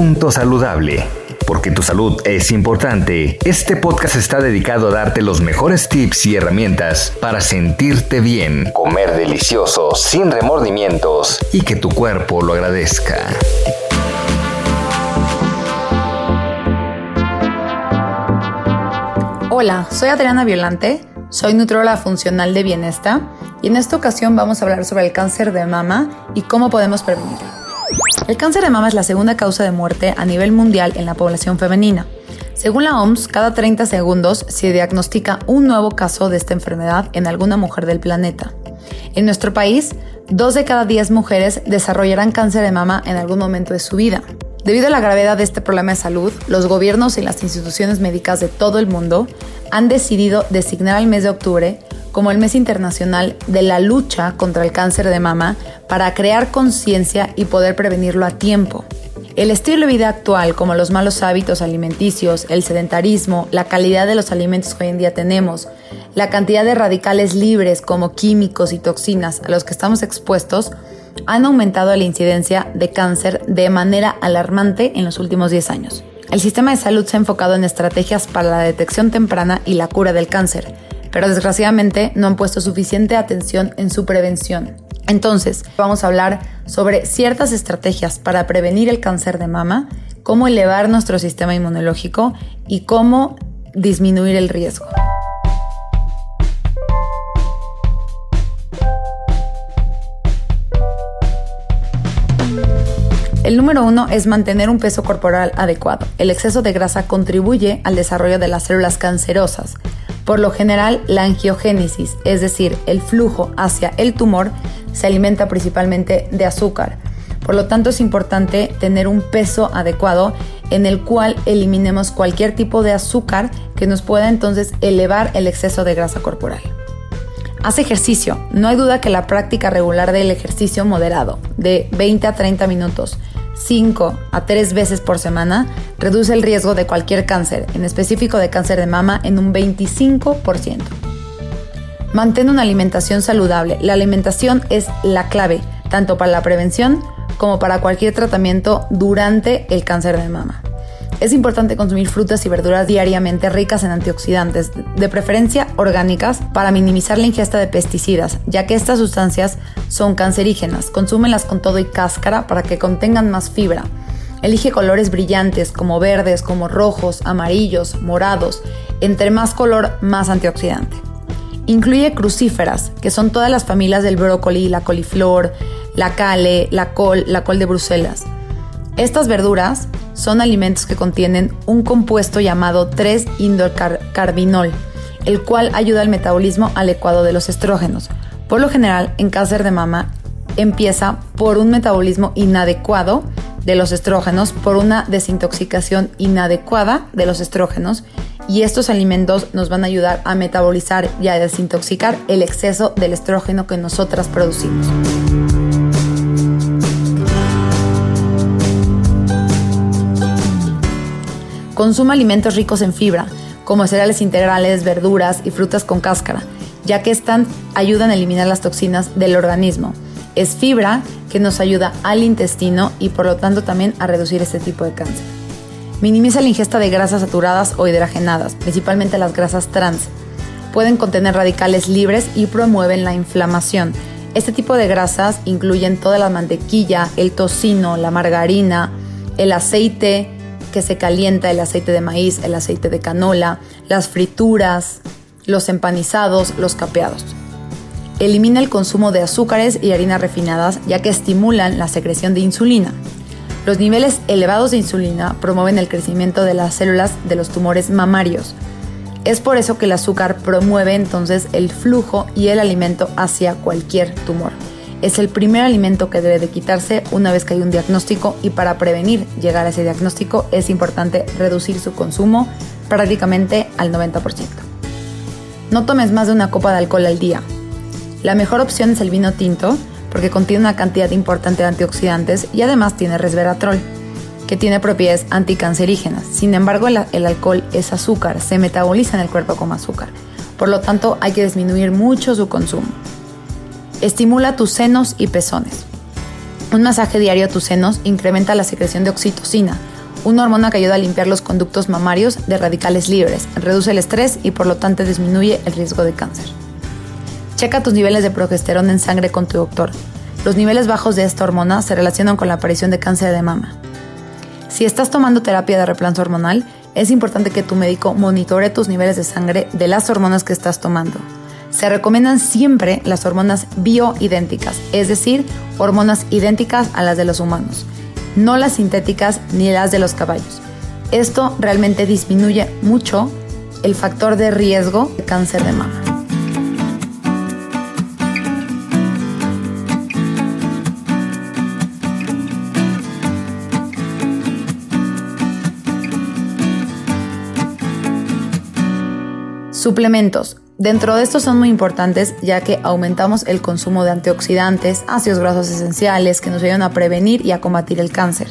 Punto saludable. Porque tu salud es importante, este podcast está dedicado a darte los mejores tips y herramientas para sentirte bien, comer delicioso, sin remordimientos y que tu cuerpo lo agradezca. Hola, soy Adriana Violante, soy nutróloga funcional de bienestar y en esta ocasión vamos a hablar sobre el cáncer de mama y cómo podemos prevenirlo. El cáncer de mama es la segunda causa de muerte a nivel mundial en la población femenina. Según la OMS, cada 30 segundos se diagnostica un nuevo caso de esta enfermedad en alguna mujer del planeta. En nuestro país, dos de cada 10 mujeres desarrollarán cáncer de mama en algún momento de su vida. Debido a la gravedad de este problema de salud, los gobiernos y las instituciones médicas de todo el mundo han decidido designar al mes de octubre como el mes internacional de la lucha contra el cáncer de mama para crear conciencia y poder prevenirlo a tiempo. El estilo de vida actual, como los malos hábitos alimenticios, el sedentarismo, la calidad de los alimentos que hoy en día tenemos, la cantidad de radicales libres como químicos y toxinas a los que estamos expuestos, han aumentado la incidencia de cáncer de manera alarmante en los últimos 10 años. El sistema de salud se ha enfocado en estrategias para la detección temprana y la cura del cáncer, pero desgraciadamente no han puesto suficiente atención en su prevención. Entonces, vamos a hablar sobre ciertas estrategias para prevenir el cáncer de mama, cómo elevar nuestro sistema inmunológico y cómo disminuir el riesgo. El número uno es mantener un peso corporal adecuado. El exceso de grasa contribuye al desarrollo de las células cancerosas. Por lo general, la angiogénesis, es decir, el flujo hacia el tumor, se alimenta principalmente de azúcar. Por lo tanto, es importante tener un peso adecuado en el cual eliminemos cualquier tipo de azúcar que nos pueda entonces elevar el exceso de grasa corporal. Haz ejercicio. No hay duda que la práctica regular del ejercicio moderado, de 20 a 30 minutos, 5 a 3 veces por semana reduce el riesgo de cualquier cáncer, en específico de cáncer de mama, en un 25%. Mantén una alimentación saludable. La alimentación es la clave, tanto para la prevención como para cualquier tratamiento durante el cáncer de mama. Es importante consumir frutas y verduras diariamente ricas en antioxidantes, de preferencia orgánicas, para minimizar la ingesta de pesticidas, ya que estas sustancias son cancerígenas. Consúmelas con todo y cáscara para que contengan más fibra. Elige colores brillantes como verdes, como rojos, amarillos, morados. Entre más color, más antioxidante. Incluye crucíferas, que son todas las familias del brócoli, la coliflor, la cale, la col, la col de Bruselas. Estas verduras son alimentos que contienen un compuesto llamado 3-indocarbinol, el cual ayuda al metabolismo adecuado de los estrógenos. Por lo general, en cáncer de mama empieza por un metabolismo inadecuado de los estrógenos, por una desintoxicación inadecuada de los estrógenos y estos alimentos nos van a ayudar a metabolizar y a desintoxicar el exceso del estrógeno que nosotras producimos. Consuma alimentos ricos en fibra, como cereales integrales, verduras y frutas con cáscara, ya que están ayudan a eliminar las toxinas del organismo. Es fibra que nos ayuda al intestino y por lo tanto también a reducir este tipo de cáncer. Minimiza la ingesta de grasas saturadas o hidrogenadas, principalmente las grasas trans. Pueden contener radicales libres y promueven la inflamación. Este tipo de grasas incluyen toda la mantequilla, el tocino, la margarina, el aceite, que se calienta el aceite de maíz, el aceite de canola, las frituras, los empanizados, los capeados. Elimina el consumo de azúcares y harinas refinadas ya que estimulan la secreción de insulina. Los niveles elevados de insulina promueven el crecimiento de las células de los tumores mamarios. Es por eso que el azúcar promueve entonces el flujo y el alimento hacia cualquier tumor. Es el primer alimento que debe de quitarse una vez que hay un diagnóstico y para prevenir llegar a ese diagnóstico es importante reducir su consumo prácticamente al 90%. No tomes más de una copa de alcohol al día. La mejor opción es el vino tinto porque contiene una cantidad importante de antioxidantes y además tiene resveratrol, que tiene propiedades anticancerígenas. Sin embargo, el, alcohol es azúcar, se metaboliza en el cuerpo como azúcar. Por lo tanto, hay que disminuir mucho su consumo. Estimula tus senos y pezones. Un masaje diario a tus senos incrementa la secreción de oxitocina, una hormona que ayuda a limpiar los conductos mamarios de radicales libres, reduce el estrés y por lo tanto disminuye el riesgo de cáncer. Checa tus niveles de progesterona en sangre con tu doctor. Los niveles bajos de esta hormona se relacionan con la aparición de cáncer de mama. Si estás tomando terapia de reemplazo hormonal, es importante que tu médico monitore tus niveles de sangre de las hormonas que estás tomando. Se recomiendan siempre las hormonas bioidénticas, es decir, hormonas idénticas a las de los humanos, no las sintéticas ni las de los caballos. Esto realmente disminuye mucho el factor de riesgo de cáncer de mama. Suplementos. Dentro de estos son muy importantes ya que aumentamos el consumo de antioxidantes, ácidos grasos esenciales que nos ayudan a prevenir y a combatir el cáncer.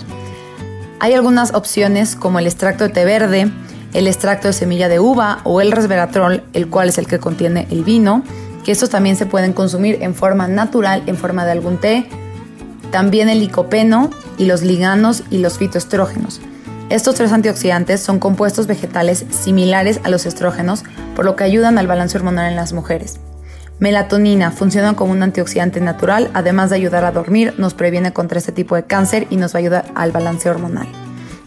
Hay algunas opciones como el extracto de té verde, el extracto de semilla de uva o el resveratrol, el cual es el que contiene el vino, que estos también se pueden consumir en forma natural, en forma de algún té. También el licopeno y los liganos y los fitoestrógenos. Estos tres antioxidantes son compuestos vegetales similares a los estrógenos, por lo que ayudan al balance hormonal en las mujeres. Melatonina funciona como un antioxidante natural, además de ayudar a dormir, nos previene contra este tipo de cáncer y nos va a ayudar al balance hormonal.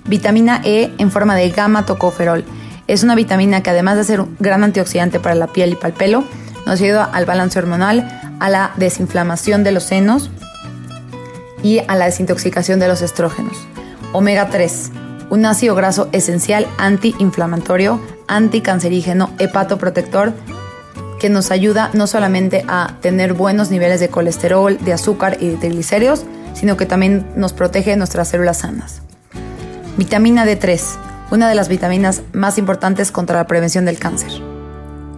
Vitamina E en forma de gamma tocoferol. Es una vitamina que además de ser un gran antioxidante para la piel y para el pelo, nos ayuda al balance hormonal, a la desinflamación de los senos y a la desintoxicación de los estrógenos. Omega 3 un ácido graso esencial antiinflamatorio, anticancerígeno, hepatoprotector, que nos ayuda no solamente a tener buenos niveles de colesterol, de azúcar y de triglicéridos, sino que también nos protege nuestras células sanas. Vitamina D3, una de las vitaminas más importantes contra la prevención del cáncer.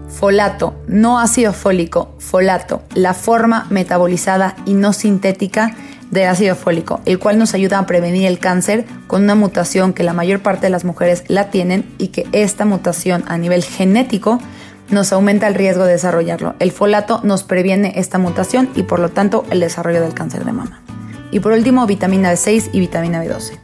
Folato, no ácido fólico, folato, la forma metabolizada y no sintética de ácido fólico, el cual nos ayuda a prevenir el cáncer con una mutación que la mayor parte de las mujeres la tienen y que esta mutación a nivel genético nos aumenta el riesgo de desarrollarlo. El folato nos previene esta mutación y por lo tanto el desarrollo del cáncer de mama. Y por último, vitamina B6 y vitamina B12.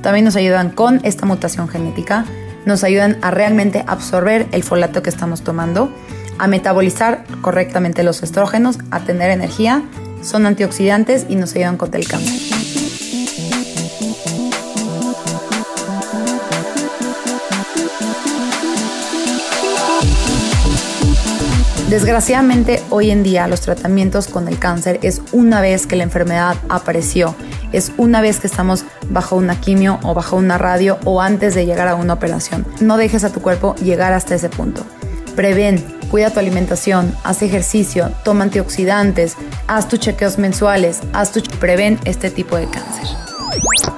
También nos ayudan con esta mutación genética, nos ayudan a realmente absorber el folato que estamos tomando, a metabolizar correctamente los estrógenos, a tener energía son antioxidantes y nos ayudan contra el cáncer. Desgraciadamente hoy en día los tratamientos con el cáncer es una vez que la enfermedad apareció, es una vez que estamos bajo una quimio o bajo una radio o antes de llegar a una operación. No dejes a tu cuerpo llegar hasta ese punto. Prevén, cuida tu alimentación, haz ejercicio, toma antioxidantes, haz tus chequeos mensuales, haz tu prevén este tipo de cáncer.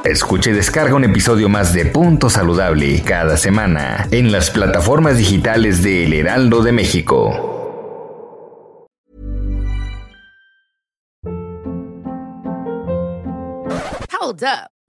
Escuche y descarga un episodio más de Punto Saludable cada semana en las plataformas digitales de El Heraldo de México. Hold up.